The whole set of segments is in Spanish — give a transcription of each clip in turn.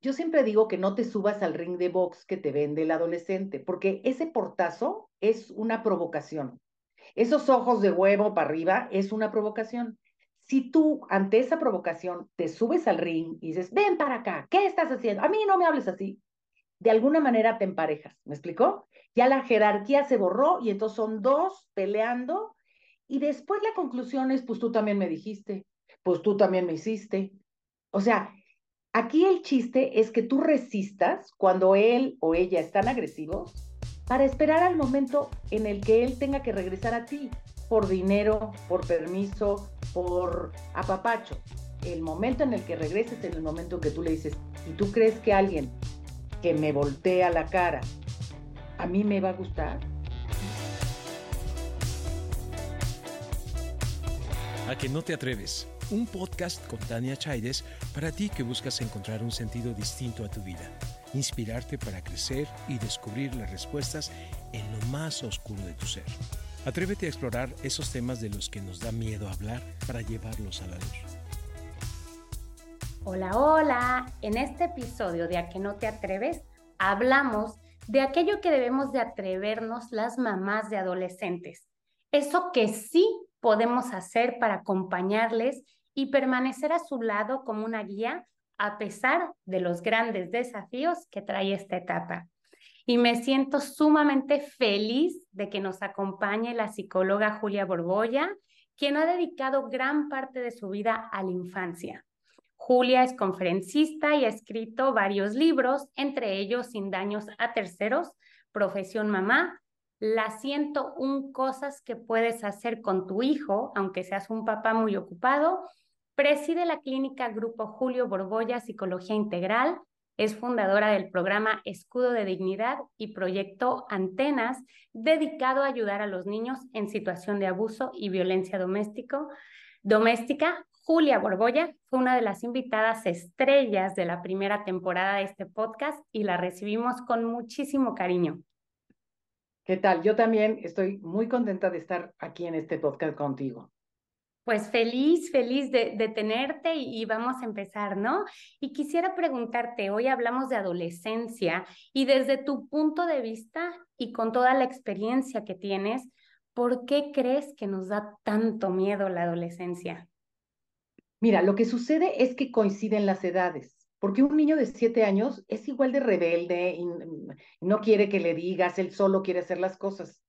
yo siempre digo que no te subas al ring de box que te vende el adolescente, porque ese portazo es una provocación. Esos ojos de huevo para arriba es una provocación. Si tú ante esa provocación te subes al ring y dices, ven para acá, ¿qué estás haciendo? A mí no me hables así. De alguna manera te emparejas, ¿me explicó? Ya la jerarquía se borró y entonces son dos peleando y después la conclusión es, pues tú también me dijiste, pues tú también me hiciste. O sea, aquí el chiste es que tú resistas cuando él o ella están agresivos para esperar al momento en el que él tenga que regresar a ti, por dinero, por permiso, por apapacho. El momento en el que regreses es el momento en que tú le dices, ¿y tú crees que alguien que me voltea la cara a mí me va a gustar? A que no te atreves. Un podcast con Tania Chaides para ti que buscas encontrar un sentido distinto a tu vida inspirarte para crecer y descubrir las respuestas en lo más oscuro de tu ser. Atrévete a explorar esos temas de los que nos da miedo hablar para llevarlos a la luz. Hola, hola. En este episodio de A que no te atreves, hablamos de aquello que debemos de atrevernos las mamás de adolescentes. Eso que sí podemos hacer para acompañarles y permanecer a su lado como una guía a pesar de los grandes desafíos que trae esta etapa. Y me siento sumamente feliz de que nos acompañe la psicóloga Julia Borbolla, quien ha dedicado gran parte de su vida a la infancia. Julia es conferencista y ha escrito varios libros, entre ellos Sin daños a terceros, Profesión Mamá, las 101 cosas que puedes hacer con tu hijo, aunque seas un papá muy ocupado, Preside la clínica Grupo Julio Borbolla Psicología Integral, es fundadora del programa Escudo de Dignidad y proyecto Antenas, dedicado a ayudar a los niños en situación de abuso y violencia doméstico. doméstica. Julia Borbolla fue una de las invitadas estrellas de la primera temporada de este podcast y la recibimos con muchísimo cariño. ¿Qué tal? Yo también estoy muy contenta de estar aquí en este podcast contigo. Pues feliz, feliz de, tenerte y, vamos a empezar, ¿no? Y quisiera preguntarte, hoy hablamos de adolescencia y desde tu punto de vista y con toda la experiencia que tienes, ¿por qué crees que nos da tanto miedo la adolescencia? Mira, lo que sucede es que coinciden las edades, porque un niño de siete años es igual de rebelde y no quiere que le digas, él solo quiere hacer las cosas.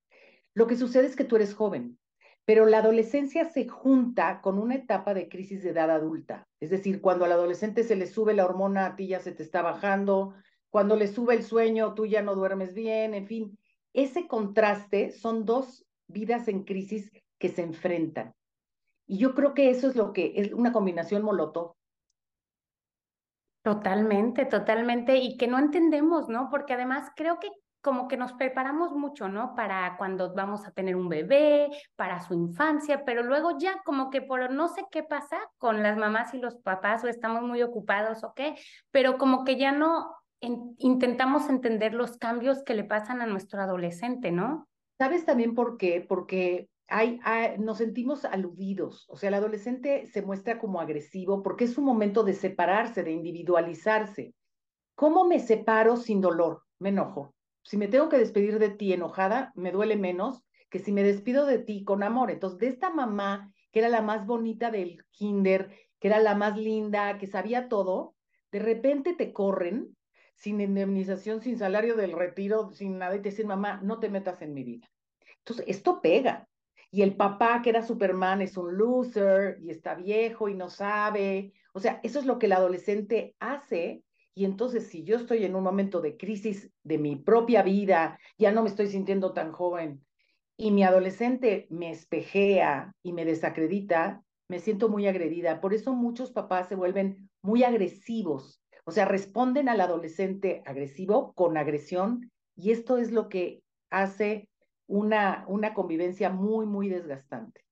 Lo que sucede es que tú eres joven pero la adolescencia se junta con una etapa de crisis de edad adulta. Es decir, cuando al adolescente se le sube la hormona, a ti ya se te está bajando, cuando le sube el sueño, tú ya no duermes bien, en fin. Ese contraste son dos vidas en crisis que se enfrentan. Y yo creo que eso es lo que es una combinación molotov. Totalmente, totalmente. Y que no entendemos, ¿no? Porque además creo que como que nos preparamos mucho, ¿no? Para cuando vamos a tener un bebé, para su infancia, pero luego ya como que por no sé qué pasa con las mamás y los papás o estamos muy ocupados o qué, pero como que ya no intentamos entender los cambios que le pasan a nuestro adolescente, ¿no? ¿Sabes también por qué? Porque hay, nos sentimos aludidos, o sea, el adolescente se muestra como agresivo porque es un momento de separarse, de individualizarse. ¿Cómo me separo sin dolor? Me enojo si me tengo que despedir de ti enojada, me duele menos que si me despido de ti con amor. Entonces, de esta mamá, que era la más bonita del kinder, que era la más linda, que sabía todo, de repente te corren sin indemnización, sin salario del retiro, sin nada, y te dicen, mamá, no te metas en mi vida. Entonces, esto pega. Y el papá, que era Superman, es un loser y está viejo y no sabe. O sea, eso es lo que el adolescente hace y entonces, si yo estoy en un momento de crisis de mi propia vida, ya no me estoy sintiendo tan joven, y mi adolescente me espejea y me desacredita, me siento muy agredida. Por eso muchos papás se vuelven muy agresivos, o sea, responden al adolescente agresivo con agresión, y esto es lo que hace una, una convivencia muy, muy desgastante.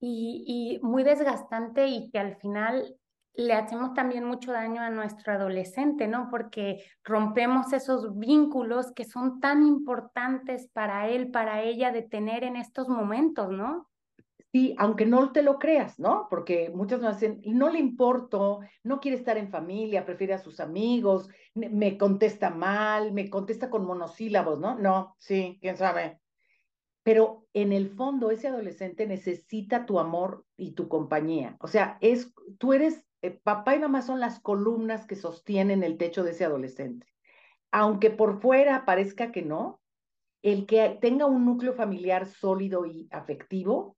Y, y muy desgastante y que al final le hacemos también mucho daño a nuestro adolescente, ¿no? Porque rompemos esos vínculos que son tan importantes para él, para ella de tener en estos momentos, ¿no? Sí, aunque no te lo creas, ¿no? Porque muchas me dicen, no le importo, no quiere estar en familia, prefiere a sus amigos, me contesta mal, me contesta con monosílabos, ¿no? No, sí, quién sabe. Pero en el fondo ese adolescente necesita tu amor y tu compañía. O sea, es, tú eres, eh, papá y mamá son las columnas que sostienen el techo de ese adolescente. Aunque por fuera parezca que no, el que tenga un núcleo familiar sólido y afectivo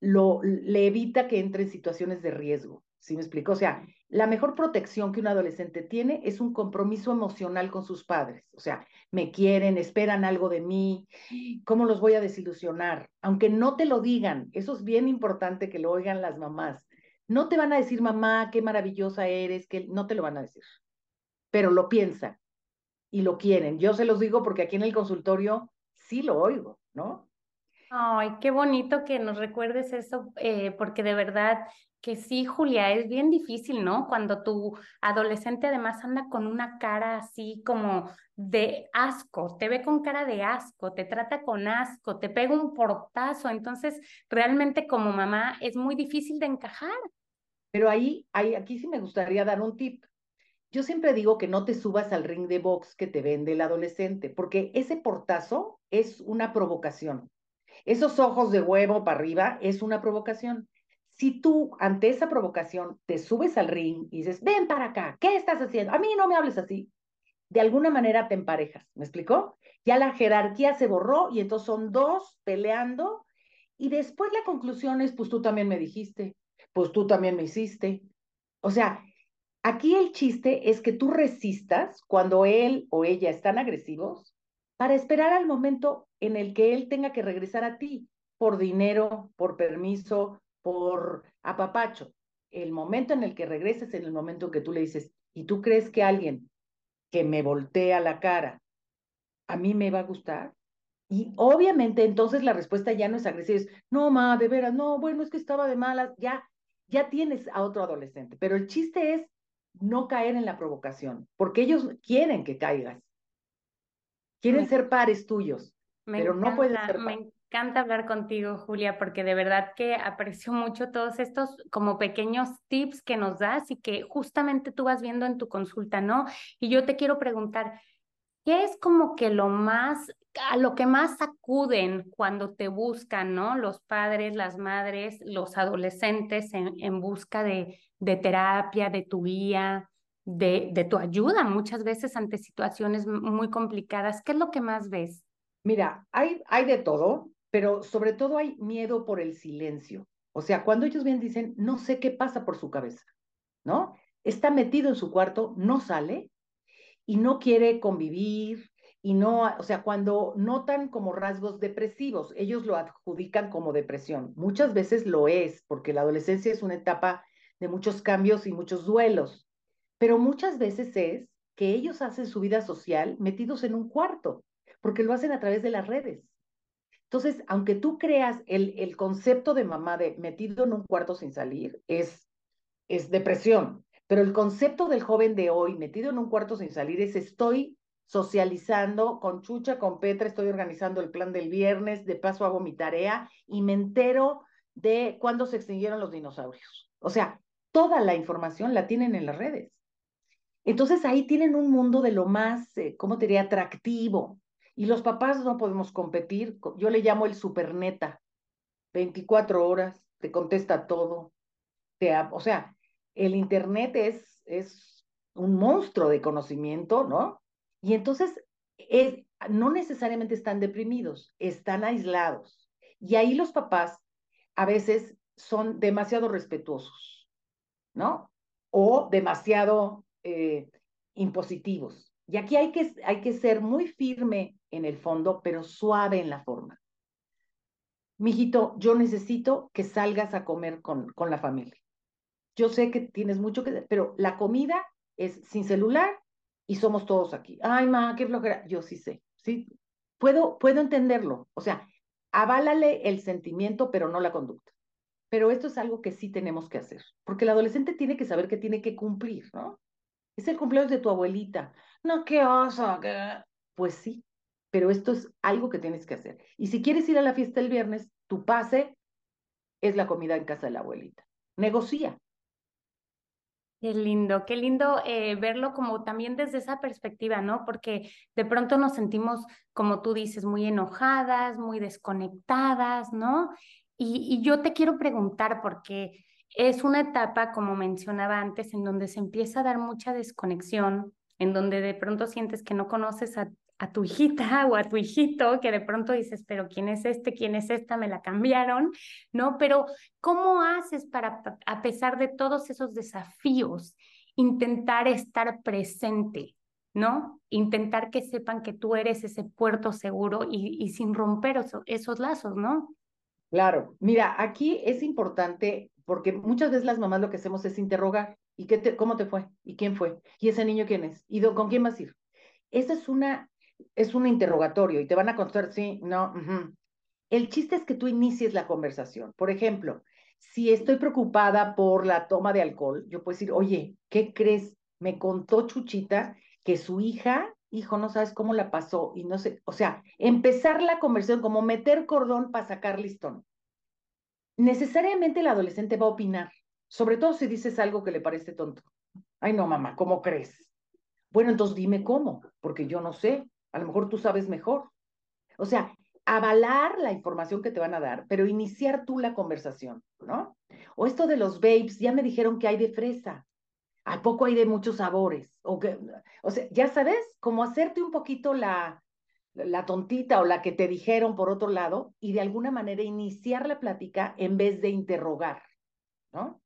lo, le evita que entre en situaciones de riesgo. ¿Sí me explico? O sea, la mejor protección que un adolescente tiene es un compromiso emocional con sus padres. O sea, me quieren, esperan algo de mí, ¿cómo los voy a desilusionar? Aunque no te lo digan, eso es bien importante que lo oigan las mamás. No te van a decir, mamá, qué maravillosa eres, que no te lo van a decir, pero lo piensan y lo quieren. Yo se los digo porque aquí en el consultorio sí lo oigo, ¿no? Ay, qué bonito que nos recuerdes eso, eh, porque de verdad que sí, Julia, es bien difícil, ¿no? Cuando tu adolescente además anda con una cara así como de asco, te ve con cara de asco, te trata con asco, te pega un portazo, entonces realmente como mamá es muy difícil de encajar. Pero ahí, ahí, aquí sí me gustaría dar un tip. Yo siempre digo que no te subas al ring de box que te vende el adolescente, porque ese portazo es una provocación. Esos ojos de huevo para arriba es una provocación. Si tú ante esa provocación te subes al ring y dices, ven para acá, ¿qué estás haciendo? A mí no me hables así. De alguna manera te emparejas, ¿me explicó? Ya la jerarquía se borró y entonces son dos peleando y después la conclusión es, pues tú también me dijiste, pues tú también me hiciste. O sea, aquí el chiste es que tú resistas cuando él o ella están agresivos para esperar al momento en el que él tenga que regresar a ti por dinero, por permiso, por apapacho. El momento en el que regreses, en el momento en que tú le dices, ¿y tú crees que alguien que me voltea la cara a mí me va a gustar? Y obviamente entonces la respuesta ya no es agresiva, es, no, ma, de veras, no, bueno, es que estaba de malas, ya, ya tienes a otro adolescente. Pero el chiste es no caer en la provocación, porque ellos quieren que caigas. Quieren ser pares tuyos, pero no pueden ser pares encanta hablar contigo, Julia, porque de verdad que aprecio mucho todos estos como pequeños tips que nos das y que justamente tú vas viendo en tu consulta, ¿no? Y yo te quiero preguntar, ¿qué es como que lo más, a lo que más acuden cuando te buscan, ¿no? Los padres, las madres, los adolescentes en, en busca de, de terapia, de tu guía, de, de tu ayuda muchas veces ante situaciones muy complicadas. ¿Qué es lo que más ves? Mira, hay, hay de todo pero sobre todo hay miedo por el silencio. O sea, cuando ellos bien dicen, no sé qué pasa por su cabeza, ¿no? Está metido en su cuarto, no sale y no quiere convivir y no, o sea, cuando notan como rasgos depresivos, ellos lo adjudican como depresión. Muchas veces lo es, porque la adolescencia es una etapa de muchos cambios y muchos duelos, pero muchas veces es que ellos hacen su vida social metidos en un cuarto, porque lo hacen a través de las redes. Entonces, aunque tú creas el, el concepto de mamá de metido en un cuarto sin salir, es, es depresión. Pero el concepto del joven de hoy, metido en un cuarto sin salir, es estoy socializando con Chucha, con Petra, estoy organizando el plan del viernes, de paso hago mi tarea y me entero de cuándo se extinguieron los dinosaurios. O sea, toda la información la tienen en las redes. Entonces ahí tienen un mundo de lo más, eh, ¿cómo te diría?, atractivo, y los papás no podemos competir. Yo le llamo el superneta. 24 horas, te contesta todo. Te, o sea, el Internet es, es un monstruo de conocimiento, ¿no? Y entonces es, no necesariamente están deprimidos, están aislados. Y ahí los papás a veces son demasiado respetuosos, ¿no? O demasiado eh, impositivos. Y aquí hay que, hay que ser muy firme en el fondo, pero suave en la forma. Mijito, yo necesito que salgas a comer con, con la familia. Yo sé que tienes mucho que pero la comida es sin celular y somos todos aquí. Ay, ma, qué flojera. Yo sí sé, sí. Puedo, puedo entenderlo. O sea, aválale el sentimiento, pero no la conducta. Pero esto es algo que sí tenemos que hacer, porque el adolescente tiene que saber que tiene que cumplir, ¿no? Es el cumpleaños de tu abuelita. No, qué oso. Pues sí, pero esto es algo que tienes que hacer. Y si quieres ir a la fiesta el viernes, tu pase es la comida en casa de la abuelita. Negocia. Qué lindo, qué lindo eh, verlo como también desde esa perspectiva, ¿no? Porque de pronto nos sentimos, como tú dices, muy enojadas, muy desconectadas, ¿no? Y, y yo te quiero preguntar, porque es una etapa, como mencionaba antes, en donde se empieza a dar mucha desconexión, en donde de pronto sientes que no conoces a, tu hijita o a tu hijito, que de pronto dices, pero ¿quién es este? ¿Quién es esta? Me la cambiaron, ¿no? Pero ¿cómo haces para, a pesar de todos esos desafíos, intentar estar presente? ¿no? Intentar que sepan que tú eres ese puerto seguro y, sin romper esos lazos, ¿no? Claro, mira, aquí es importante porque muchas veces las mamás lo que hacemos es interrogar, ¿y qué te, cómo te fue? ¿Y quién fue? ¿Y ese niño quién es? ¿Y con quién vas a ir? Esa es una, es un interrogatorio y te van a contestar sí, no. El chiste es que tú inicies la conversación. Por ejemplo, si estoy preocupada por la toma de alcohol, yo puedo decir, oye, ¿qué crees? Me contó Chuchita que su hija, hijo, no sabes cómo la pasó y no sé, o sea, empezar la conversación como meter cordón para sacar listón necesariamente el adolescente va a opinar, sobre todo si dices algo que le parece tonto. Ay, no, mamá, ¿cómo crees? Bueno, entonces dime cómo, porque yo no sé, a lo mejor tú sabes mejor. O sea, avalar la información que te van a dar, pero iniciar tú la conversación, ¿no? O esto de los babes, ya me dijeron que hay de fresa. ¿A poco hay de muchos sabores? O, que, o sea, ya sabes, como hacerte un poquito la, la tontita o la que te dijeron por otro lado y de alguna manera iniciar la plática en vez de interrogar, ¿no?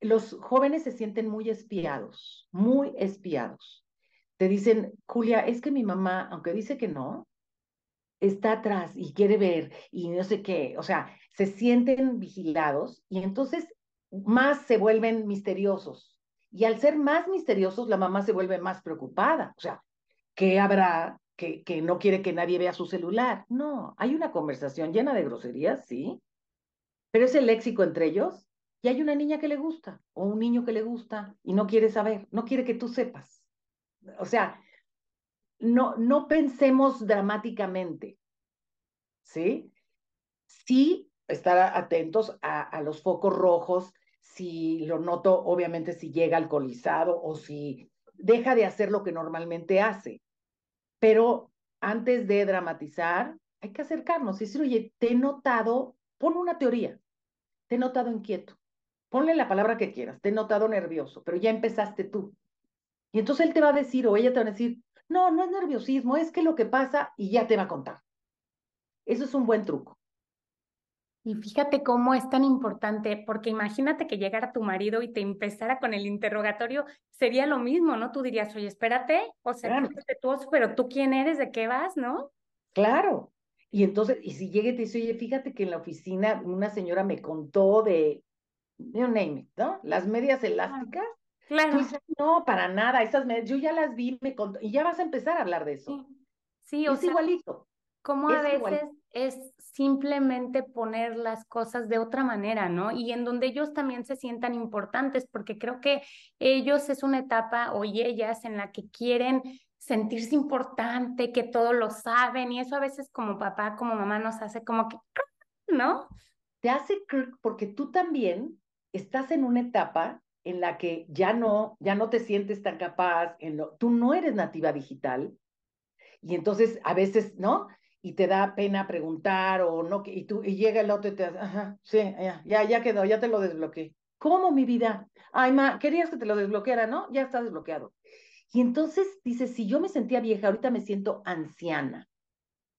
Los jóvenes se sienten muy espiados, muy espiados. Te dicen, Julia, es que mi mamá, aunque dice que no, está atrás y quiere ver y no sé qué, o sea, se sienten vigilados y entonces más se vuelven misteriosos. Y al ser más misteriosos, la mamá se vuelve más preocupada. O sea, ¿qué habrá que, que no quiere que nadie vea su celular. No, hay una conversación llena de groserías, sí, pero es el léxico entre ellos y hay una niña que le gusta o un niño que le gusta y no quiere saber, no quiere que tú sepas. O sea, no, no pensemos dramáticamente, ¿sí? Sí, estar atentos a, a los focos rojos, si lo noto, obviamente, si llega alcoholizado o si deja de hacer lo que normalmente hace. Pero antes de dramatizar, hay que acercarnos y decir, oye, te he notado, pon una teoría, te he notado inquieto, ponle la palabra que quieras, te he notado nervioso, pero ya empezaste tú. Y entonces él te va a decir o ella te va a decir, no, no es nerviosismo, es que lo que pasa y ya te va a contar. Eso es un buen truco. Y fíjate cómo es tan importante, porque imagínate que llegara tu marido y te empezara con el interrogatorio, sería lo mismo, ¿no? Tú dirías, oye, espérate, o sea, tú pero tú quién eres, de qué vas, ¿no? Claro. Y entonces, y si llega y te dice, oye, fíjate que en la oficina una señora me contó de, you name it, ¿no? Las medias elásticas. Claro. no, para nada, esas medias, yo ya las vi, me contó, y ya vas a empezar a hablar de eso. Sí, o es igualito. Como a veces es simplemente poner las cosas de otra manera, ¿no? Y en donde ellos también se sientan importantes, porque creo que ellos es una etapa o ellas en la que quieren sentirse importante, que todo lo saben, y eso a veces como papá, como mamá nos hace como que, ¿no? Te hace porque tú también estás en una etapa en la que ya no, ya no te sientes tan capaz, en lo, tú no eres nativa digital, y entonces a veces, ¿no? y te da pena preguntar o no, y, tú, y llega el otro y te ajá, sí, ya, ya, ya quedó, ya te lo desbloqueé. ¿Cómo mi vida? Ay, ma, querías que te lo desbloqueara, ¿no? Ya está desbloqueado. Y entonces dice, si yo me sentía vieja, ahorita me siento anciana.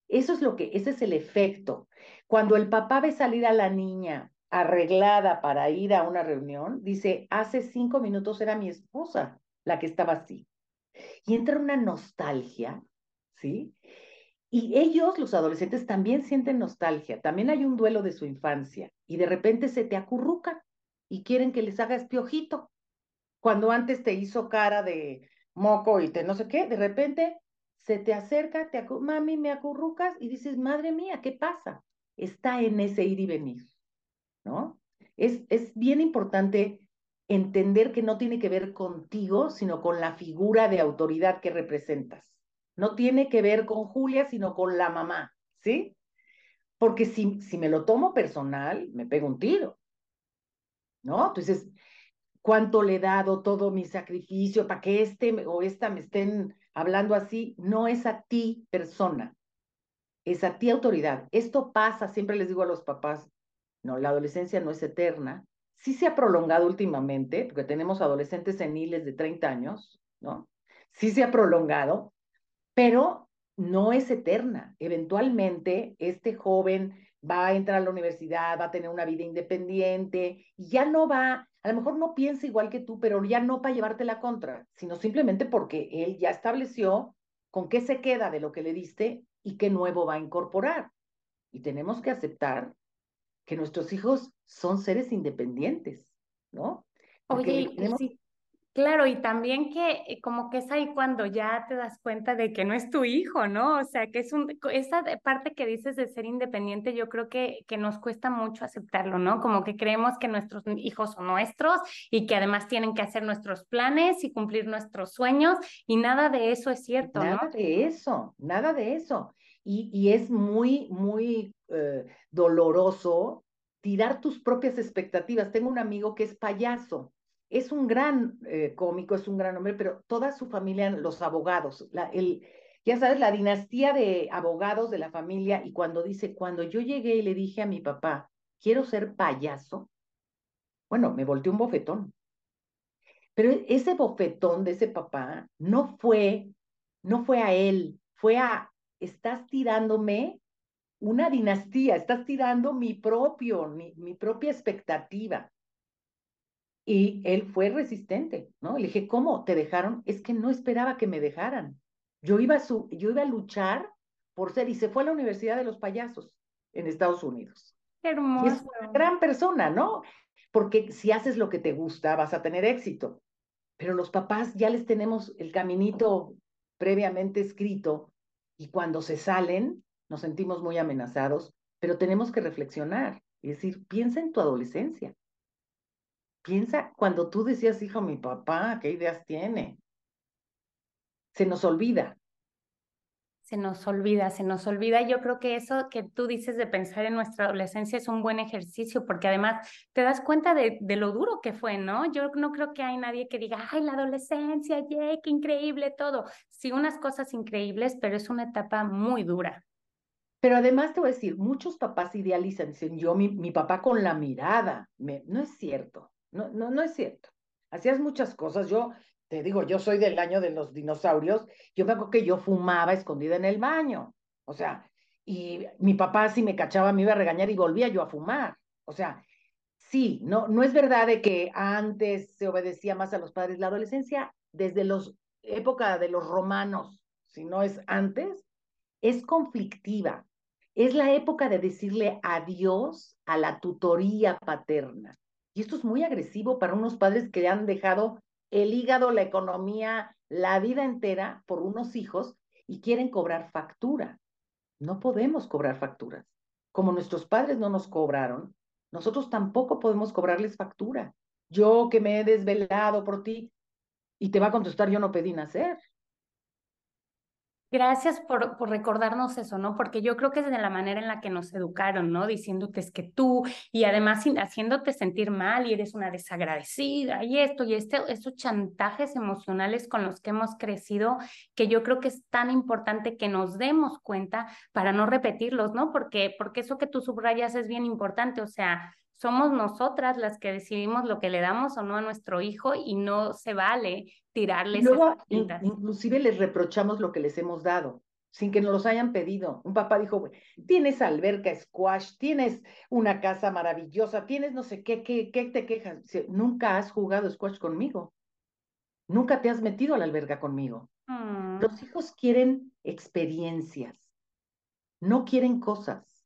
Eso es lo que, ese es el efecto. Cuando el papá ve salir a la niña arreglada para ir a una reunión, dice, hace cinco minutos era mi esposa la que estaba así. Y entra una nostalgia, ¿sí? Y ellos, los adolescentes, también sienten nostalgia, también hay un duelo de su infancia y de repente se te acurrucan y quieren que les hagas piojito. Cuando antes te hizo cara de moco y te no sé qué, de repente se te acerca, te mami, me acurrucas y dices, madre mía, ¿qué pasa? Está en ese ir y venir, ¿no? Es, es bien importante entender que no tiene que ver contigo, sino con la figura de autoridad que representas. No tiene que ver con Julia, sino con la mamá, ¿sí? Porque si, si me lo tomo personal, me pego un tiro. ¿No? Entonces, ¿cuánto le he dado todo mi sacrificio para que este o esta me estén hablando así? No es a ti, persona. Es a ti, autoridad. Esto pasa, siempre les digo a los papás, la adolescencia no es eterna. Sí se ha prolongado últimamente, porque tenemos adolescentes seniles de 30 años, ¿no? Sí se ha prolongado, pero no es eterna. Eventualmente, este joven va a entrar a la universidad, va a tener una vida independiente y ya no va, a lo mejor no piensa igual que tú, pero ya no para llevarte la contra, sino simplemente porque él ya estableció con qué se queda de lo que le diste y qué nuevo va a incorporar. Y tenemos que aceptar que nuestros hijos son seres independientes, ¿no? Oye, sí, Claro, y también que eh, como que es ahí cuando ya te das cuenta de que no es tu hijo, ¿no? O sea, que es un, esa parte que dices de ser independiente, yo creo que, que nos cuesta mucho aceptarlo, ¿no? Como que creemos que nuestros hijos son nuestros y que además tienen que hacer nuestros planes y cumplir nuestros sueños y nada de eso es cierto, ¿no? Nada de eso, nada de eso. Y, y es muy, muy eh, doloroso tirar tus propias expectativas. Tengo un amigo que es payaso es un gran eh, cómico, es un gran hombre, pero toda su familia, los abogados, el, ya sabes, la dinastía de abogados de la familia, y cuando dice, cuando yo llegué y le dije a mi papá, quiero ser payaso, bueno, me volteó un bofetón. Pero ese bofetón de ese papá no fue, no fue a él, fue a, estás tirándome una dinastía, estás tirando mi propio, mi, mi propia expectativa. Y él fue resistente, ¿no? Le dije, ¿cómo te dejaron? Es que no esperaba que me dejaran. Yo iba a, su, yo iba a luchar por ser, y se fue a la Universidad de los Payasos en Estados Unidos. hermoso. es una gran persona, ¿no? Porque si haces lo que te gusta, vas a tener éxito. Pero los papás ya les tenemos el caminito previamente escrito y cuando se salen nos sentimos muy amenazados, pero tenemos que reflexionar y decir, piensa en tu adolescencia. Piensa cuando tú decías, hijo, mi papá, ¿qué ideas tiene? Se nos olvida. Se nos olvida, se nos olvida. Yo creo que eso que tú dices de pensar en nuestra adolescencia es un buen ejercicio porque además te das cuenta de, lo duro que fue, ¿no? Yo no creo que hay nadie que diga, ay, la adolescencia, yeah, qué increíble todo. Sí, unas cosas increíbles, pero es una etapa muy dura. Pero además te voy a decir, muchos papás idealizan, dicen, yo, mi, mi papá con la mirada, me, no es cierto. No, no, no es cierto. Hacías muchas cosas. Yo te digo, yo soy del año de los dinosaurios. Yo me acuerdo que yo fumaba escondida en el baño. O sea, y mi papá si me cachaba me iba a regañar y volvía yo a fumar. O sea, sí, no, no es verdad de que antes se obedecía más a los padres. La adolescencia, desde los época de los romanos, si no es antes, es conflictiva. Es la época de decirle adiós a la tutoría paterna. Y esto es muy agresivo para unos padres que han dejado el hígado, la economía, la vida entera por unos hijos y quieren cobrar factura. No podemos cobrar facturas. Como nuestros padres no nos cobraron, nosotros tampoco podemos cobrarles factura. Yo que me he desvelado por ti y te va a contestar, yo no pedí nacer. Gracias por, por, recordarnos eso, ¿no? Porque yo creo que es de la manera en la que nos educaron, ¿no? Diciéndote es que tú y además haciéndote sentir mal y eres una desagradecida y esto y este, estos chantajes emocionales con los que hemos crecido, que yo creo que es tan importante que nos demos cuenta para no repetirlos, ¿no? Porque, porque eso que tú subrayas es bien importante, o sea, somos nosotras las que decidimos lo que le damos o no a nuestro hijo y no se vale tirarles. Luego, inclusive les reprochamos lo que les hemos dado sin que nos los hayan pedido. Un papá dijo, tienes alberca squash, tienes una casa maravillosa, tienes no sé qué, qué, qué te quejas. Nunca has jugado squash conmigo. Nunca te has metido a la alberca conmigo. Mm. Los hijos quieren experiencias, no quieren cosas.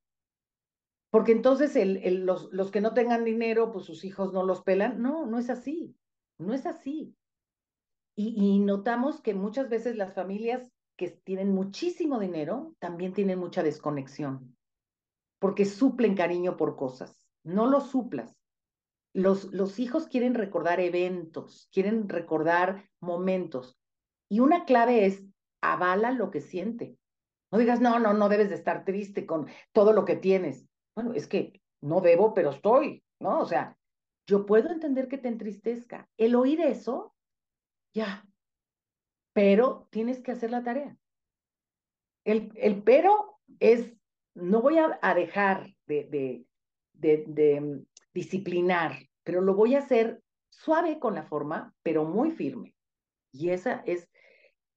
Porque entonces los, los que no tengan dinero, pues sus hijos no los pelan. No, no es así. No es así. Y, y, notamos que muchas veces las familias que tienen muchísimo dinero también tienen mucha desconexión, porque suplen cariño por cosas. No lo suplas. Los, los hijos quieren recordar eventos, quieren recordar momentos. Y una clave es avala lo que siente. No digas, no, no, no debes de estar triste con todo lo que tienes. Bueno, es que no debo, pero estoy, ¿no? O sea, yo puedo entender que te entristezca. El oír eso, ya, pero tienes que hacer la tarea. El, el pero es, no voy a, dejar de, de, de, de, mm, disciplinar, pero lo voy a hacer suave con la forma, pero muy firme. Y esa es,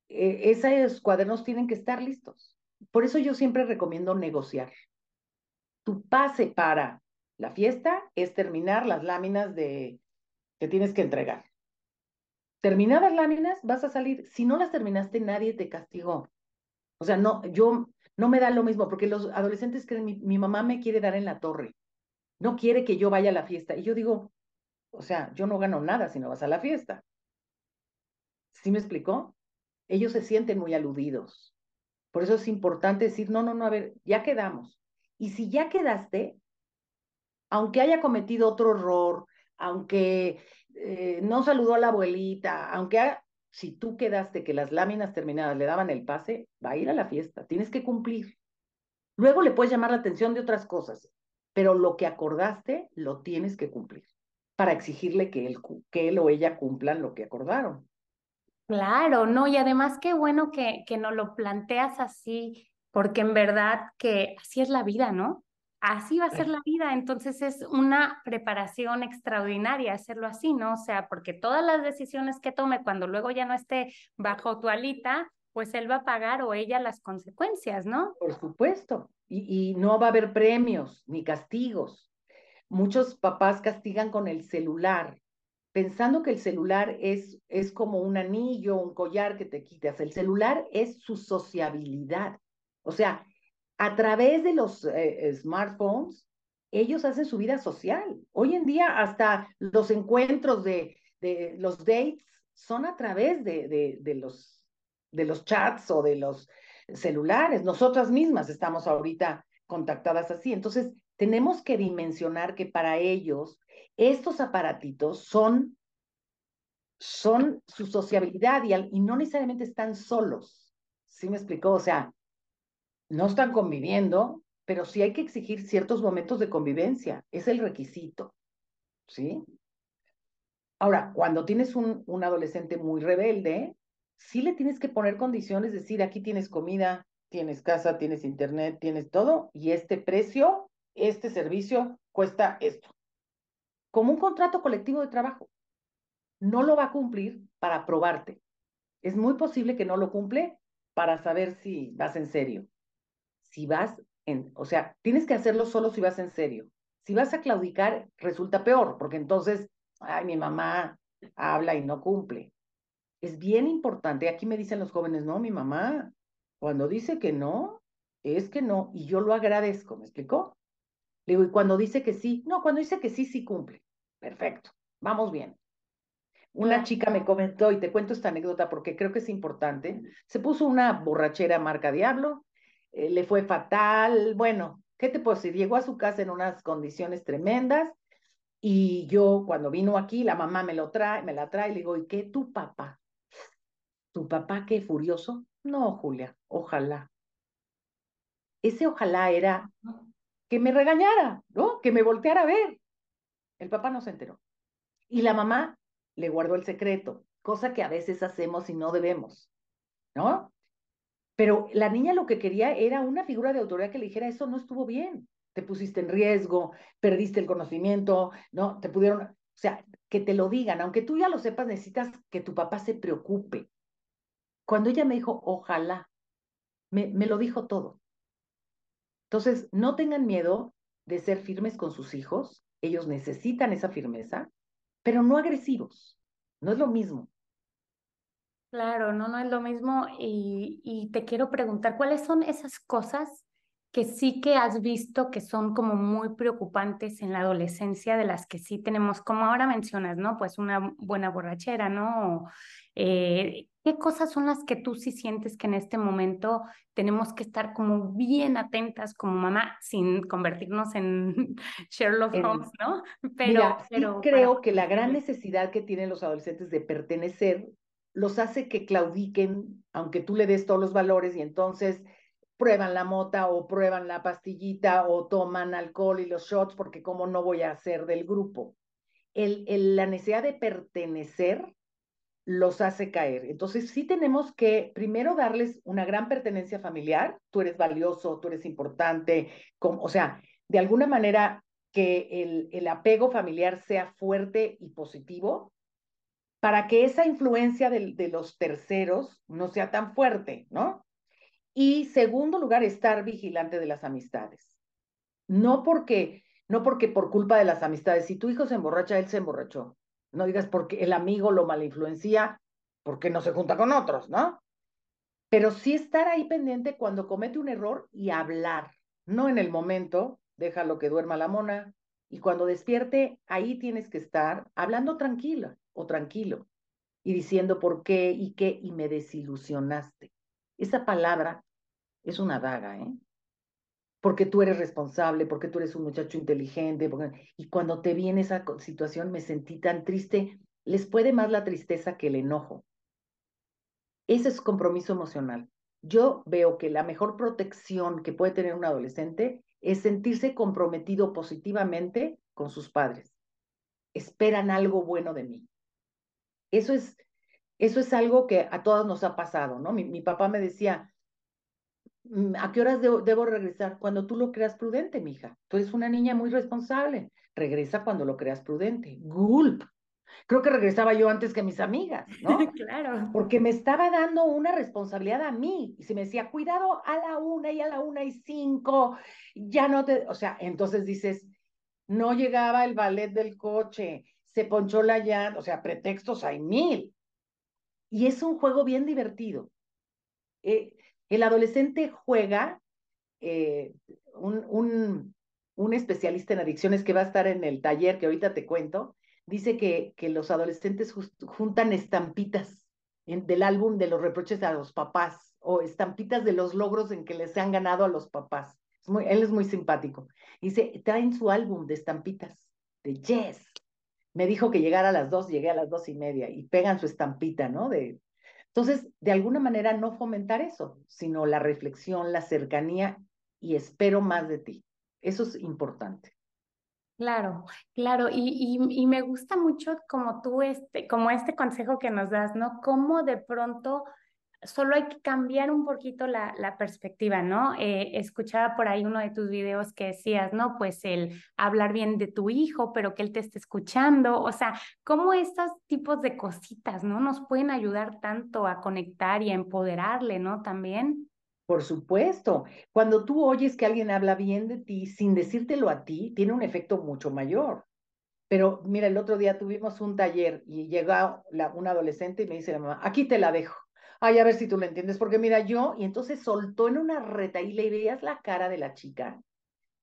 eh, esos cuadernos tienen que estar listos. Por eso yo siempre recomiendo negociar. Tu pase para la fiesta es terminar las láminas de que tienes que entregar. Terminadas láminas, vas a salir. Si no las terminaste, nadie te castigó. O sea, no, yo no me da lo mismo, porque los adolescentes creen, mi, mi mamá me quiere dar en la torre. No quiere que yo vaya a la fiesta. Y yo digo, o sea, yo no gano nada si no vas a la fiesta. ¿Sí me explicó? Ellos se sienten muy aludidos. Por eso es importante decir, no, no, no, a ver, ya quedamos. Y si ya quedaste, aunque haya cometido otro error, aunque eh, no saludó a la abuelita, aunque si tú quedaste que las láminas terminadas le daban el pase, va a ir a la fiesta, tienes que cumplir. Luego le puedes llamar la atención de otras cosas, pero lo que acordaste lo tienes que cumplir para exigirle que él, o ella cumplan lo que acordaron. Claro, no, y además qué bueno que, que nos lo planteas así, porque en verdad que así es la vida, ¿no? Así va a ser la vida, entonces es una preparación extraordinaria hacerlo así, ¿no? O sea, porque todas las decisiones que tome cuando luego ya no esté bajo tu alita, pues él va a pagar o ella las consecuencias, ¿no? Por supuesto, y, y no va a haber premios ni castigos. Muchos papás castigan con el celular, pensando que el celular es, es como un anillo, un collar que te quitas. El celular es su sociabilidad. O sea, a través de los eh, smartphones, ellos hacen su vida social. Hoy en día hasta los encuentros de, de los dates son a través de, de, de, los, de los chats o de los celulares. Nosotras mismas estamos ahorita contactadas así. Entonces, tenemos que dimensionar que para ellos estos aparatitos son, son su sociabilidad y, y no necesariamente están solos. ¿Sí me explicó? O sea, no están conviviendo, pero sí hay que exigir ciertos momentos de convivencia. Es el requisito. ¿Sí? Ahora, cuando tienes un, un adolescente muy rebelde, sí le tienes que poner condiciones, decir, aquí tienes comida, tienes casa, tienes internet, tienes todo, y este precio, este servicio cuesta esto como un contrato colectivo de trabajo. No lo va a cumplir para probarte. Es muy posible que no lo cumple para saber si vas en serio. Si vas en, o sea, tienes que hacerlo solo si vas en serio. Si vas a claudicar, resulta peor, porque entonces, ay, mi mamá habla y no cumple. Es bien importante. Aquí me dicen los jóvenes, no, mi mamá, cuando dice que no, es que no, y yo lo agradezco, ¿me explicó? Le digo, y cuando dice que sí, no, cuando dice que sí, sí cumple. Perfecto, vamos bien. Una chica me comentó, y te cuento esta anécdota porque creo que es importante, se puso una borrachera marca Diablo, eh, le fue fatal, bueno, ¿qué te puedo decir? Llegó a su casa en unas condiciones tremendas y yo cuando vino aquí, la mamá me lo trae, me la trae, y le digo, ¿y qué tu papá? ¿Tu papá qué furioso? No, Julia, ojalá. Ese ojalá era que me regañara, ¿no? Que me volteara a ver. El papá no se enteró. Y la mamá le guardó el secreto, cosa que a veces hacemos y no debemos, ¿no? Pero la niña lo que quería era una figura de autoridad que le dijera, eso no estuvo bien, te pusiste en riesgo, perdiste el conocimiento, ¿no? Te pudieron, o sea, que te lo digan, aunque tú ya lo sepas, necesitas que tu papá se preocupe. Cuando ella me dijo, ojalá, me, me lo dijo todo. Entonces, no tengan miedo de ser firmes con sus hijos, ellos necesitan esa firmeza, pero no agresivos. No es lo mismo. Claro, no, no es lo mismo. Y, y te quiero preguntar, ¿cuáles son esas cosas que sí que has visto que son como muy preocupantes en la adolescencia, de las que sí tenemos, como ahora mencionas, ¿no? Pues una buena borrachera, ¿no? Eh, ¿Qué cosas son las que tú sí sientes que en este momento tenemos que estar como bien atentas como mamá, sin convertirnos en Sherlock Holmes, ¿no? Pero, pero creo que la gran necesidad que tienen los adolescentes de pertenecer los hace que claudiquen, aunque tú le des todos los valores y entonces prueban la mota o prueban la pastillita o toman alcohol y los shots porque como no voy a ser del grupo. El, el, la necesidad de pertenecer los hace caer. Entonces sí tenemos que primero darles una gran pertenencia familiar, tú eres valioso, tú eres importante, como, o sea, de alguna manera que el, el apego familiar sea fuerte y positivo para que esa influencia de, los terceros no sea tan fuerte, ¿no? Y segundo lugar, estar vigilante de las amistades. No porque, no porque por culpa de las amistades, si tu hijo se emborracha, él se emborrachó. No digas porque el amigo lo malinfluencia, porque no se junta con otros, ¿no? Pero sí estar ahí pendiente cuando comete un error y hablar, no en el momento, déjalo que duerma la mona, y cuando despierte, ahí tienes que estar hablando tranquila o tranquilo y diciendo por qué y qué, y me desilusionaste. Esa palabra es una daga, ¿eh? Porque tú eres responsable, porque tú eres un muchacho inteligente, y cuando te vi en esa situación me sentí tan triste, les puede más la tristeza que el enojo. Ese es compromiso emocional. Yo veo que la mejor protección que puede tener un adolescente es sentirse comprometido positivamente con sus padres. Esperan algo bueno de mí. Eso es, eso es algo que a todos nos ha pasado, ¿no? Mi, mi papá me decía, mm, ¿a qué horas debo, debo, regresar? Cuando tú lo creas prudente, mija. Tú eres una niña muy responsable. Regresa cuando lo creas prudente. Gulp. Creo que regresaba yo antes que mis amigas, ¿no? claro. Porque me estaba dando una responsabilidad a mí. Y se me decía, cuidado a la una y a la una y cinco, ya no te. O sea, entonces dices, no llegaba el ballet del coche, se ponchó la llanta, o sea, pretextos hay mil. Y es un juego bien divertido. Eh, el adolescente juega, eh, un, un, un, especialista en adicciones que va a estar en el taller que ahorita te cuento, dice que, que los adolescentes juntan estampitas en, del álbum de los reproches a los papás o estampitas de los logros en que les han ganado a los papás. Él es muy simpático. Dice, traen su álbum de estampitas, de Yes, me dijo que llegara a las dos, llegué a las dos y media y pegan su estampita, ¿no? De... Entonces, de alguna manera no fomentar eso, sino la reflexión, la cercanía y espero más de ti. Eso es importante. Claro, claro, y, y, me gusta mucho como tú, este, como este consejo que nos das, ¿no? Cómo de pronto solo hay que cambiar un poquito la, perspectiva, ¿no? Eh, escuchaba por ahí uno de tus videos que decías, ¿no? Pues el hablar bien de tu hijo, pero que él te esté escuchando, o sea, cómo estos tipos de cositas, ¿no? Nos pueden ayudar tanto a conectar y a empoderarle, ¿no? También. Por supuesto, cuando tú oyes que alguien habla bien de ti sin decírtelo a ti, tiene un efecto mucho mayor. Pero mira, el otro día tuvimos un taller y llega la, un adolescente y me dice la mamá, aquí te la dejo ay, a ver si tú lo entiendes, porque mira yo, y entonces soltó en una reta y le veías la cara de la chica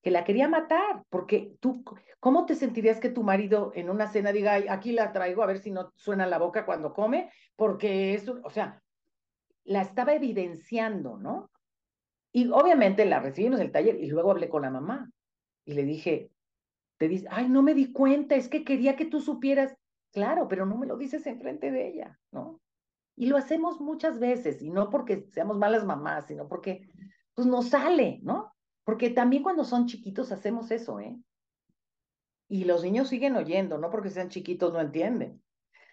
que la quería matar, porque tú, ¿cómo te sentirías que tu marido en una cena diga, aquí la traigo a ver si no suena la boca cuando come? Porque eso, o sea, la estaba evidenciando, ¿no? Y obviamente la recibimos en el taller y luego hablé con la mamá y le dije, te dice, ay, no me di cuenta, es que quería que tú supieras, claro, pero no me lo dices enfrente de ella, ¿no? Y lo hacemos muchas veces, y no porque seamos malas mamás, sino porque pues nos sale, ¿no? Porque también cuando son chiquitos hacemos eso, ¿eh? Y los niños siguen oyendo, no porque sean chiquitos no entienden.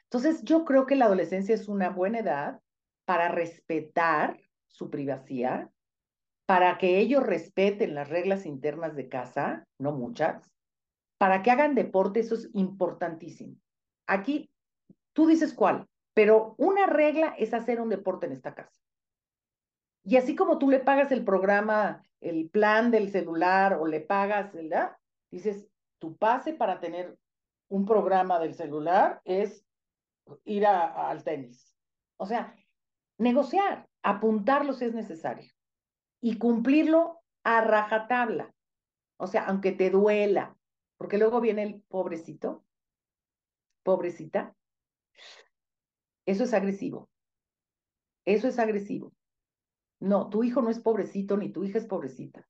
Entonces, yo creo que la adolescencia es una buena edad para respetar su privacidad, para que ellos respeten las reglas internas de casa, no muchas, para que hagan deporte, eso es importantísimo. Aquí, tú dices cuál, pero una regla es hacer un deporte en esta casa. Y así como tú le pagas el programa, el plan del celular o le pagas, ¿verdad? Dices, tu pase para tener un programa del celular es ir al tenis. O sea, negociar, apuntarlo si es necesario y cumplirlo a rajatabla. O sea, aunque te duela, porque luego viene el pobrecito, pobrecita, eso es agresivo. Eso es agresivo. No, tu hijo no es pobrecito ni tu hija es pobrecita.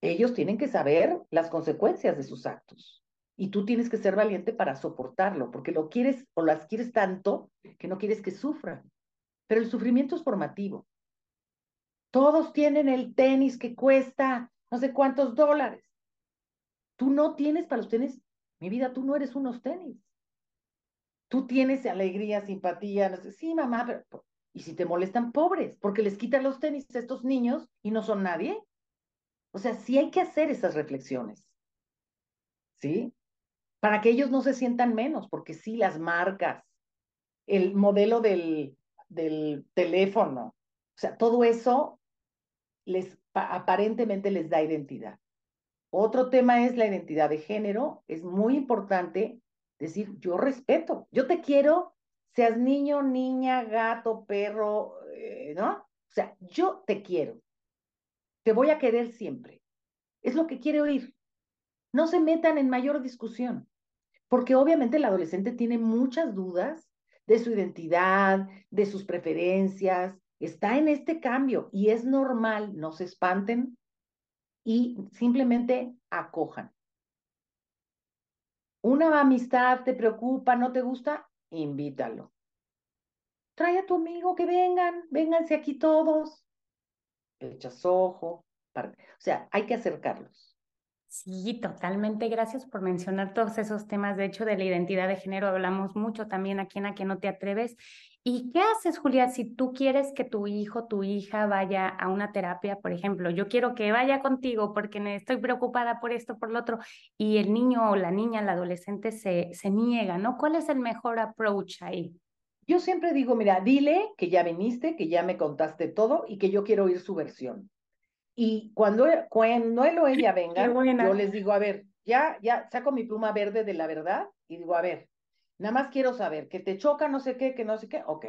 Ellos tienen que saber las consecuencias de sus actos. Y tú tienes que ser valiente para soportarlo, porque lo quieres o las quieres tanto que no quieres que sufran. Pero el sufrimiento es formativo. Todos tienen el tenis que cuesta no sé cuántos dólares. Tú no tienes para los tenis. Mi vida, tú no eres unos tenis. Tú tienes alegría, simpatía, no sé. Sí, mamá. Y si te molestan, pobres, porque les quitan los tenis a estos niños y no son nadie. O sea, sí hay que hacer esas reflexiones. ¿Sí? Para que ellos no se sientan menos, porque sí, las marcas, el modelo del, del teléfono, o sea, todo eso les aparentemente les da identidad. Otro tema es la identidad de género. Es muy importante decir, yo respeto, yo te quiero, seas niño, niña, gato, perro, eh, ¿no? O sea, yo te quiero. Te voy a querer siempre. Es lo que quiere oír. No se metan en mayor discusión, porque obviamente el adolescente tiene muchas dudas de su identidad, de sus preferencias, está en este cambio y es normal, no se espanten y simplemente acojan. Una amistad te preocupa, no te gusta, invítalo. Trae a tu amigo que vengan, vénganse aquí todos. Echas ojo. O sea, hay que acercarlos. Sí, totalmente. Gracias por mencionar todos esos temas. De hecho, de la identidad de género hablamos mucho también aquí en A que no te atreves. ¿Y qué haces, Julia, si tú quieres que tu hijo, tu hija vaya a una terapia, por ejemplo? Yo quiero que vaya contigo porque estoy preocupada por esto, por lo otro, y el niño o la niña, el adolescente se, se niega, ¿no? ¿Cuál es el mejor approach ahí? Yo siempre digo, mira, dile que ya viniste, que ya me contaste todo y que yo quiero oír su versión. Y cuando, cuando él o ella vengan, yo les digo, a ver, ya, ya saco mi pluma verde de la verdad y digo, a ver, nada más quiero saber que te choca no sé qué, que no sé qué, ok.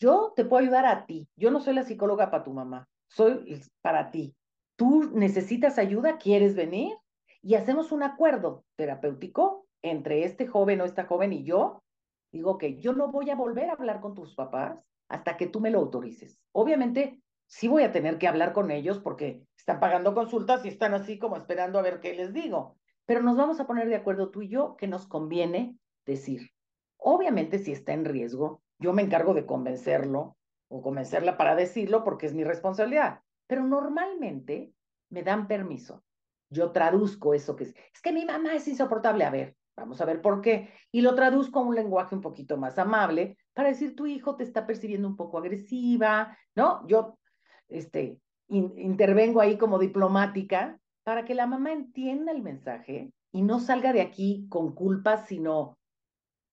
Yo te puedo ayudar a ti. Yo no soy la psicóloga para tu mamá, soy para ti. Tú necesitas ayuda, quieres venir y hacemos un acuerdo terapéutico entre este joven o esta joven y yo. Digo, que yo no voy a volver a hablar con tus papás hasta que tú me lo autorices. Obviamente, sí voy a tener que hablar con ellos porque están pagando consultas y están así como esperando a ver qué les digo. Pero nos vamos a poner de acuerdo tú y yo que nos conviene decir. Obviamente si está en riesgo, yo me encargo de convencerlo o convencerla para decirlo porque es mi responsabilidad. Pero normalmente me dan permiso. Yo traduzco eso que es, es que mi mamá es insoportable. A ver, vamos a ver por qué. Y lo traduzco a un lenguaje un poquito más amable para decir, tu hijo te está percibiendo un poco agresiva, ¿no? Yo este, intervengo ahí como diplomática para que la mamá entienda el mensaje y no salga de aquí con culpas, sino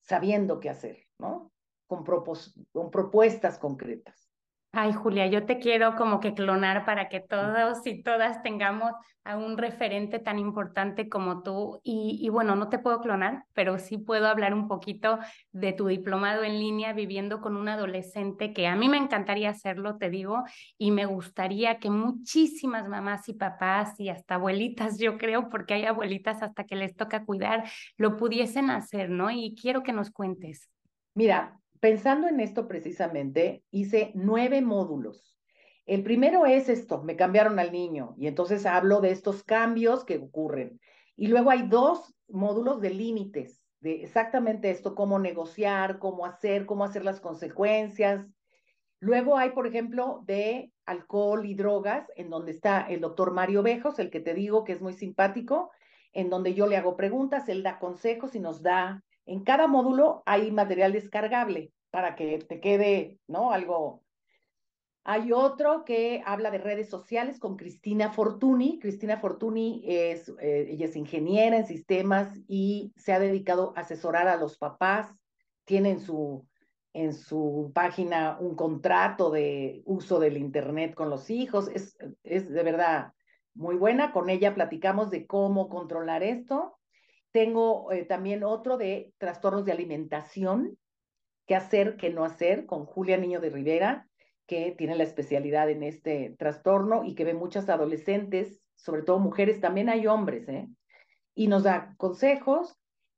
sabiendo qué hacer, ¿no? con propuestas concretas. Ay, Julia, yo te quiero como que clonar para que todos y todas tengamos a un referente tan importante como tú. Y, bueno, no te puedo clonar, pero sí puedo hablar un poquito de tu diplomado en línea viviendo con un adolescente, que a mí me encantaría hacerlo, te digo, y me gustaría que muchísimas mamás y papás y hasta abuelitas, yo creo, porque hay abuelitas hasta que les toca cuidar, lo pudiesen hacer, ¿no? Y quiero que nos cuentes. Mira, pensando en esto precisamente, hice nueve módulos. El primero es esto, me cambiaron al niño y entonces hablo de estos cambios que ocurren. Y luego hay dos módulos de límites, de exactamente esto, cómo negociar, cómo hacer, cómo hacer las consecuencias. Luego hay, por ejemplo, de alcohol y drogas, en donde está el doctor Mario Bejos, el que te digo que es muy simpático, en donde yo le hago preguntas, él da consejos y nos da en cada módulo hay material descargable para que te quede, ¿no? Algo. Hay otro que habla de redes sociales con Cristina Fortuny. Cristina Fortuny es, eh, ella ingeniera en sistemas y se ha dedicado a asesorar a los papás. Tiene en su, en su página un contrato de uso del Internet con los hijos. Es, es de verdad muy buena. Con ella platicamos de cómo controlar esto. Tengo eh, también otro de trastornos de alimentación, qué hacer, qué no hacer, con Julia Niño de Rivera, que tiene la especialidad en este trastorno y que ve muchas adolescentes, sobre todo mujeres, también hay hombres, ¿eh? Y nos da consejos.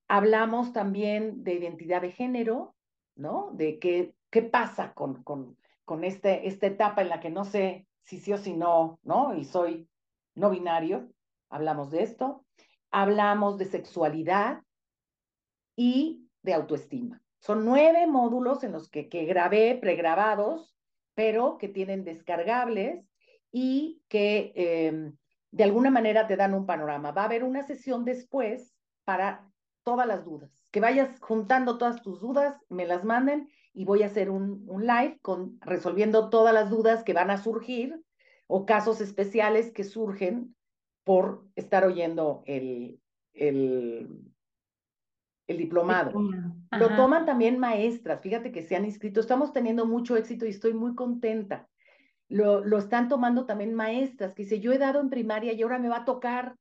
Hablamos también de identidad de género, ¿no? De qué, qué pasa con, con, con este, esta etapa en la que no sé si sí o si no, ¿no? Y soy no binario. Hablamos de esto hablamos de sexualidad y de autoestima. Son nueve módulos en los que, grabé, pregrabados, pero que tienen descargables y que em, de alguna manera te dan un panorama. Va a haber una sesión después para todas las dudas. Que vayas juntando todas tus dudas, me las manden y voy a hacer un, un live con, resolviendo todas las dudas que van a surgir o casos especiales que surgen por estar oyendo el, el, el diplomado. Lo toman también maestras, fíjate que se han inscrito, estamos teniendo mucho éxito y estoy muy contenta. Lo, lo están tomando también maestras, que dice, yo he dado en primaria y ahora me va a tocar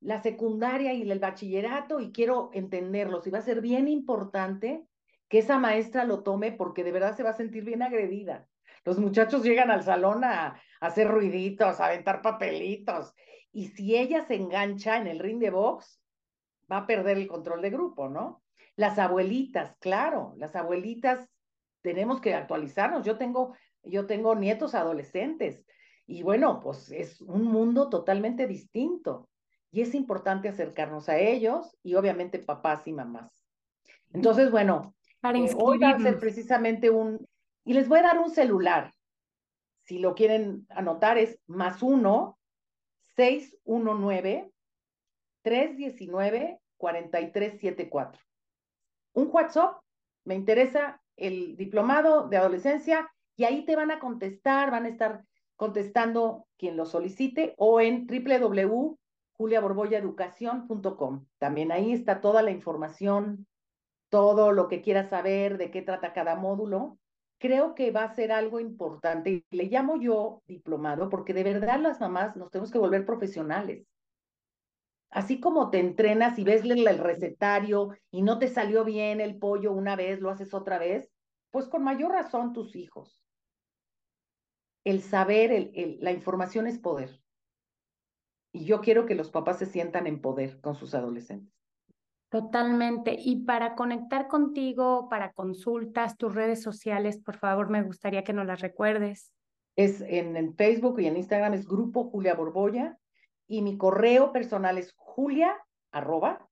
la secundaria y el bachillerato y quiero entenderlos. Y va a ser bien importante que esa maestra lo tome porque de verdad se va a sentir bien agredida. Los muchachos llegan al salón a, hacer ruiditos, a aventar papelitos. Y si ella se engancha en el ring de box, va a perder el control de grupo, ¿no? Las abuelitas, claro, las abuelitas tenemos que actualizarnos. Yo tengo, yo tengo nietos adolescentes y bueno, pues es un mundo totalmente distinto y es importante acercarnos a ellos y obviamente papás y mamás. Entonces, bueno, Para eh, hoy va a ser precisamente un, y les voy a dar un celular. Si lo quieren anotar es más uno, 619 319 4374. Un WhatsApp, me interesa el diplomado de adolescencia y ahí te van a contestar, van a estar contestando quien lo solicite o en www.juliaborboyaeducación.com. También ahí está toda la información, todo lo que quieras saber, de qué trata cada módulo. Creo que va a ser algo importante. Le llamo yo diplomado porque de verdad las mamás nos tenemos que volver profesionales. Así como te entrenas y ves el recetario y no te salió bien el pollo una vez, lo haces otra vez, pues con mayor razón tus hijos. El saber, el, la información es poder. Y yo quiero que los papás se sientan en poder con sus adolescentes. Totalmente. Y para conectar contigo, para consultas, tus redes sociales, por favor, me gustaría que nos las recuerdes. Es en, en Facebook y en Instagram es Grupo Julia Borboya y mi correo personal es julia, arroba,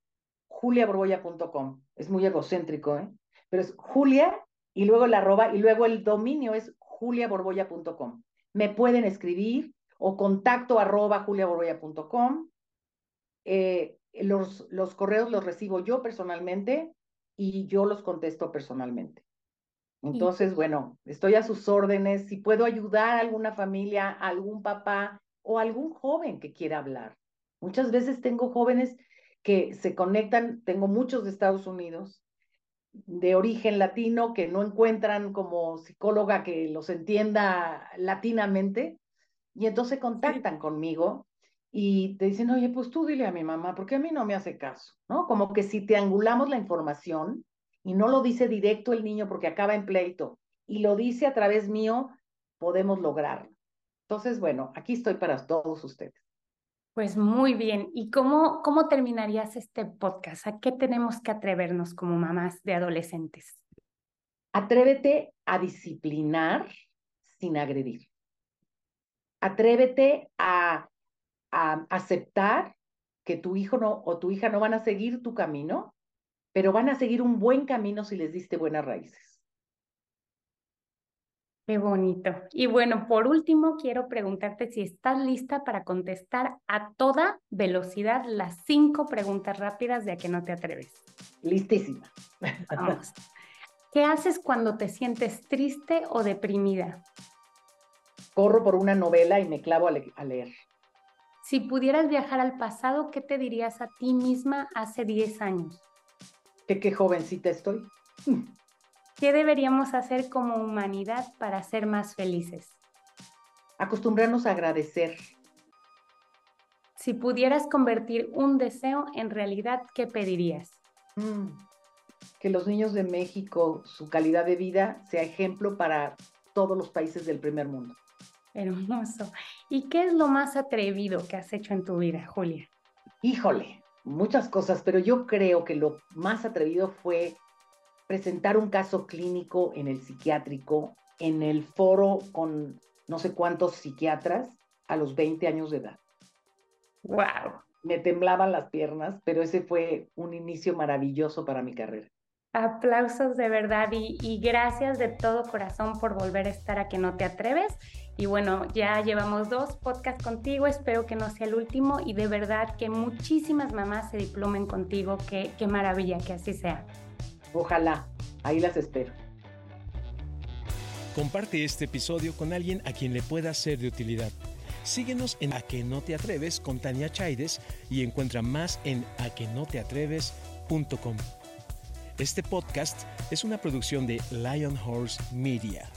juliaborboya.com. Es muy egocéntrico, ¿eh? Pero es julia y luego la arroba y luego el dominio es juliaborboya.com. Me pueden escribir o contacto arroba juliaborboya.com. los, los correos los recibo yo personalmente y yo los contesto personalmente. Entonces, bueno, estoy a sus órdenes. Si puedo ayudar a alguna familia, a algún papá o algún joven que quiera hablar. Muchas veces tengo jóvenes que se conectan, tengo muchos de Estados Unidos, de origen latino, que no encuentran como psicóloga que los entienda latinamente, y entonces contactan conmigo y te dicen, oye, pues tú dile a mi mamá, porque a mí no me hace caso, ¿no? Como que si te angulamos la información y no lo dice directo el niño porque acaba en pleito, y lo dice a través mío, podemos lograrlo. Entonces, bueno, aquí estoy para todos ustedes. Pues muy bien. ¿Y cómo, cómo terminarías este podcast? ¿A qué tenemos que atrevernos como mamás de adolescentes? Atrévete a disciplinar sin agredir. Atrévete a, a aceptar que tu hijo no, o tu hija no van a seguir tu camino, pero van a seguir un buen camino si les diste buenas raíces. Qué bonito. Y bueno, por último, quiero preguntarte si estás lista para contestar a toda velocidad las cinco preguntas rápidas de a que no te atreves. Listísima. Vamos. ¿Qué haces cuando te sientes triste o deprimida? Corro por una novela y me clavo a, leer. Si pudieras viajar al pasado, ¿qué te dirías a ti misma hace 10 años? Que qué jovencita estoy. ¿Qué deberíamos hacer como humanidad para ser más felices? Acostumbrarnos a agradecer. Si pudieras convertir un deseo en realidad, ¿qué pedirías? Mm, que los niños de México, su calidad de vida sea ejemplo para todos los países del primer mundo. Hermoso. ¿Y qué es lo más atrevido que has hecho en tu vida, Julia? Híjole, muchas cosas, pero yo creo que lo más atrevido fue presentar un caso clínico en el psiquiátrico, en el foro con no sé cuántos psiquiatras a los 20 años de edad. ¡Wow! Me temblaban las piernas, pero ese fue un inicio maravilloso para mi carrera. Aplausos de verdad y, y, gracias de todo corazón por volver a estar a que no te atreves. Y bueno, ya llevamos dos podcasts contigo, espero que no sea el último y de verdad que muchísimas mamás se diplomen contigo, qué, qué maravilla que así sea. Ojalá, ahí las espero. Comparte este episodio con alguien a quien le pueda ser de utilidad. Síguenos en A que no te atreves con Tania Chaides y encuentra más en aquenoteatreves.com. Este podcast es una producción de Lion Horse Media.